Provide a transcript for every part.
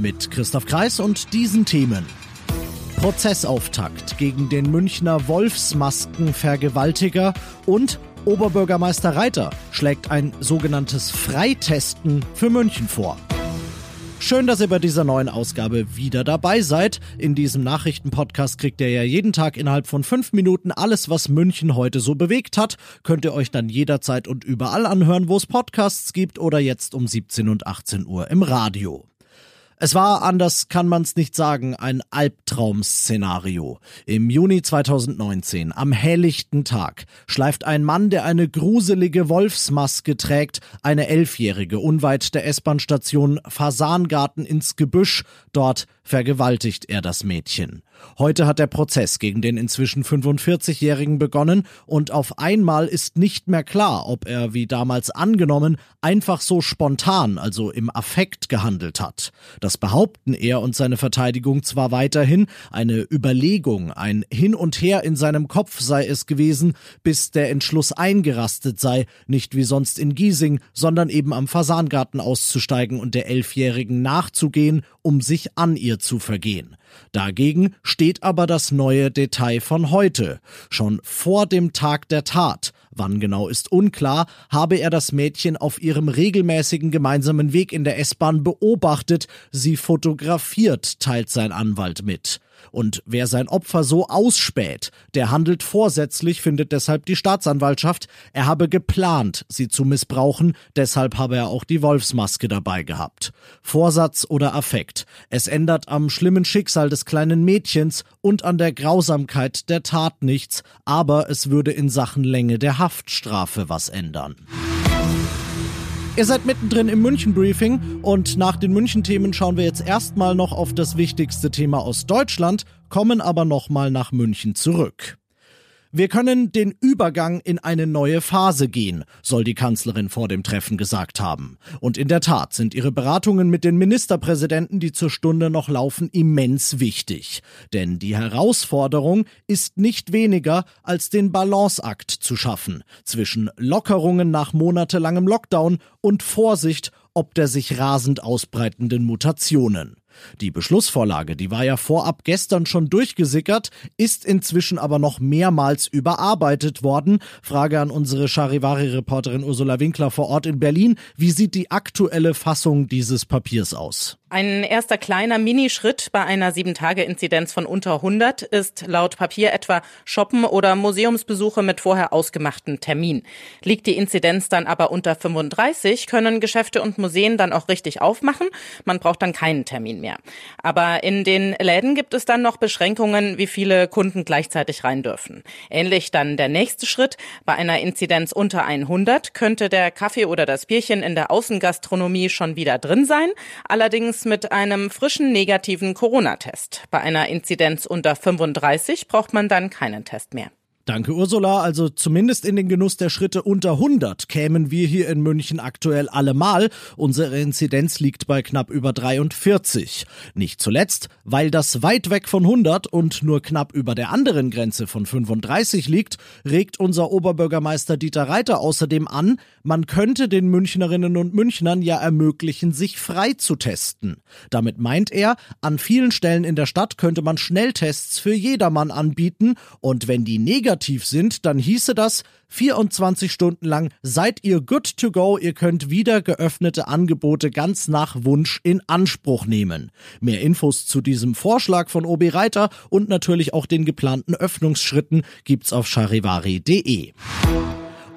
Mit Christoph Kreis und diesen Themen. Prozessauftakt gegen den Münchner Wolfsmaskenvergewaltiger und Oberbürgermeister Reiter schlägt ein sogenanntes Freitesten für München vor. Schön, dass ihr bei dieser neuen Ausgabe wieder dabei seid. In diesem Nachrichtenpodcast kriegt ihr ja jeden Tag innerhalb von fünf Minuten alles, was München heute so bewegt hat. Könnt ihr euch dann jederzeit und überall anhören, wo es Podcasts gibt oder jetzt um 17 und 18 Uhr im Radio. Es war, anders kann man's nicht sagen, ein Albtraum-Szenario. Im Juni 2019, am helllichten Tag, schleift ein Mann, der eine gruselige Wolfsmaske trägt, eine Elfjährige unweit der S-Bahn-Station Fasangarten ins Gebüsch. Dort vergewaltigt er das Mädchen. Heute hat der Prozess gegen den inzwischen 45-Jährigen begonnen und auf einmal ist nicht mehr klar, ob er, wie damals angenommen, einfach so spontan, also im Affekt gehandelt hat. Das behaupten er und seine Verteidigung zwar weiterhin, eine Überlegung, ein Hin und Her in seinem Kopf sei es gewesen, bis der Entschluss eingerastet sei, nicht wie sonst in Giesing, sondern eben am Fasangarten auszusteigen und der Elfjährigen nachzugehen, um sich an ihr zu vergehen. Dagegen steht aber das neue Detail von heute. Schon vor dem Tag der Tat, wann genau ist unklar, habe er das Mädchen auf ihrem regelmäßigen gemeinsamen Weg in der S-Bahn beobachtet, sie fotografiert, teilt sein Anwalt mit. Und wer sein Opfer so ausspäht, der handelt vorsätzlich, findet deshalb die Staatsanwaltschaft. Er habe geplant, sie zu missbrauchen, deshalb habe er auch die Wolfsmaske dabei gehabt. Vorsatz oder Affekt. Es ändert am schlimmen Schicksal des kleinen Mädchens und an der Grausamkeit der Tat nichts, aber es würde in Sachen Länge der Haftstrafe was ändern. Ihr seid mittendrin im München-Briefing und nach den München-Themen schauen wir jetzt erstmal noch auf das wichtigste Thema aus Deutschland, kommen aber nochmal nach München zurück. Wir können den Übergang in eine neue Phase gehen, soll die Kanzlerin vor dem Treffen gesagt haben. Und in der Tat sind ihre Beratungen mit den Ministerpräsidenten, die zur Stunde noch laufen, immens wichtig. Denn die Herausforderung ist nicht weniger, als den Balanceakt zu schaffen zwischen Lockerungen nach monatelangem Lockdown und Vorsicht ob der sich rasend ausbreitenden Mutationen. Die Beschlussvorlage, die war ja vorab gestern schon durchgesickert, ist inzwischen aber noch mehrmals überarbeitet worden. Frage an unsere Charivari-Reporterin Ursula Winkler vor Ort in Berlin. Wie sieht die aktuelle Fassung dieses Papiers aus? Ein erster kleiner Minischritt bei einer 7-Tage-Inzidenz von unter 100 ist laut Papier etwa Shoppen oder Museumsbesuche mit vorher ausgemachten Termin. Liegt die Inzidenz dann aber unter 35, können Geschäfte und Museen dann auch richtig aufmachen. Man braucht dann keinen Termin mehr. Aber in den Läden gibt es dann noch Beschränkungen, wie viele Kunden gleichzeitig rein dürfen. Ähnlich dann der nächste Schritt. Bei einer Inzidenz unter 100 könnte der Kaffee oder das Bierchen in der Außengastronomie schon wieder drin sein. Allerdings mit einem frischen negativen Corona-Test. Bei einer Inzidenz unter 35 braucht man dann keinen Test mehr. Danke, Ursula. Also zumindest in den Genuss der Schritte unter 100 kämen wir hier in München aktuell allemal. Unsere Inzidenz liegt bei knapp über 43. Nicht zuletzt, weil das weit weg von 100 und nur knapp über der anderen Grenze von 35 liegt, regt unser Oberbürgermeister Dieter Reiter außerdem an, man könnte den Münchnerinnen und Münchnern ja ermöglichen, sich frei zu testen. Damit meint er, an vielen Stellen in der Stadt könnte man Schnelltests für jedermann anbieten und wenn die negativ negativ sind, dann hieße das 24 Stunden lang seid ihr good to go, ihr könnt wieder geöffnete Angebote ganz nach Wunsch in Anspruch nehmen. Mehr Infos zu diesem Vorschlag von OB Reiter und natürlich auch den geplanten Öffnungsschritten gibt's auf charivari.de.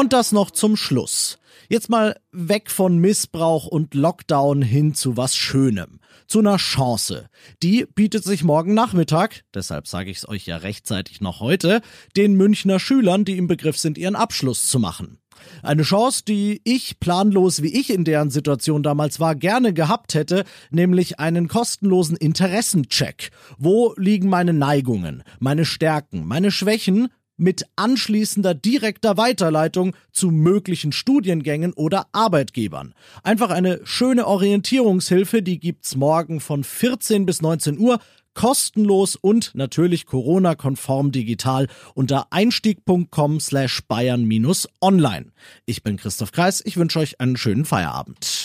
Und das noch zum Schluss. Jetzt mal weg von Missbrauch und Lockdown hin zu was Schönem, zu einer Chance. Die bietet sich morgen Nachmittag, deshalb sage ich es euch ja rechtzeitig noch heute, den Münchner Schülern, die im Begriff sind, ihren Abschluss zu machen. Eine Chance, die ich, planlos wie ich in deren Situation damals war, gerne gehabt hätte, nämlich einen kostenlosen Interessencheck. Wo liegen meine Neigungen, meine Stärken, meine Schwächen? Mit anschließender direkter Weiterleitung zu möglichen Studiengängen oder Arbeitgebern. Einfach eine schöne Orientierungshilfe, die gibt's morgen von 14 bis 19 Uhr kostenlos und natürlich Corona-konform digital unter einstieg.com slash bayern-online. Ich bin Christoph Kreis, ich wünsche euch einen schönen Feierabend.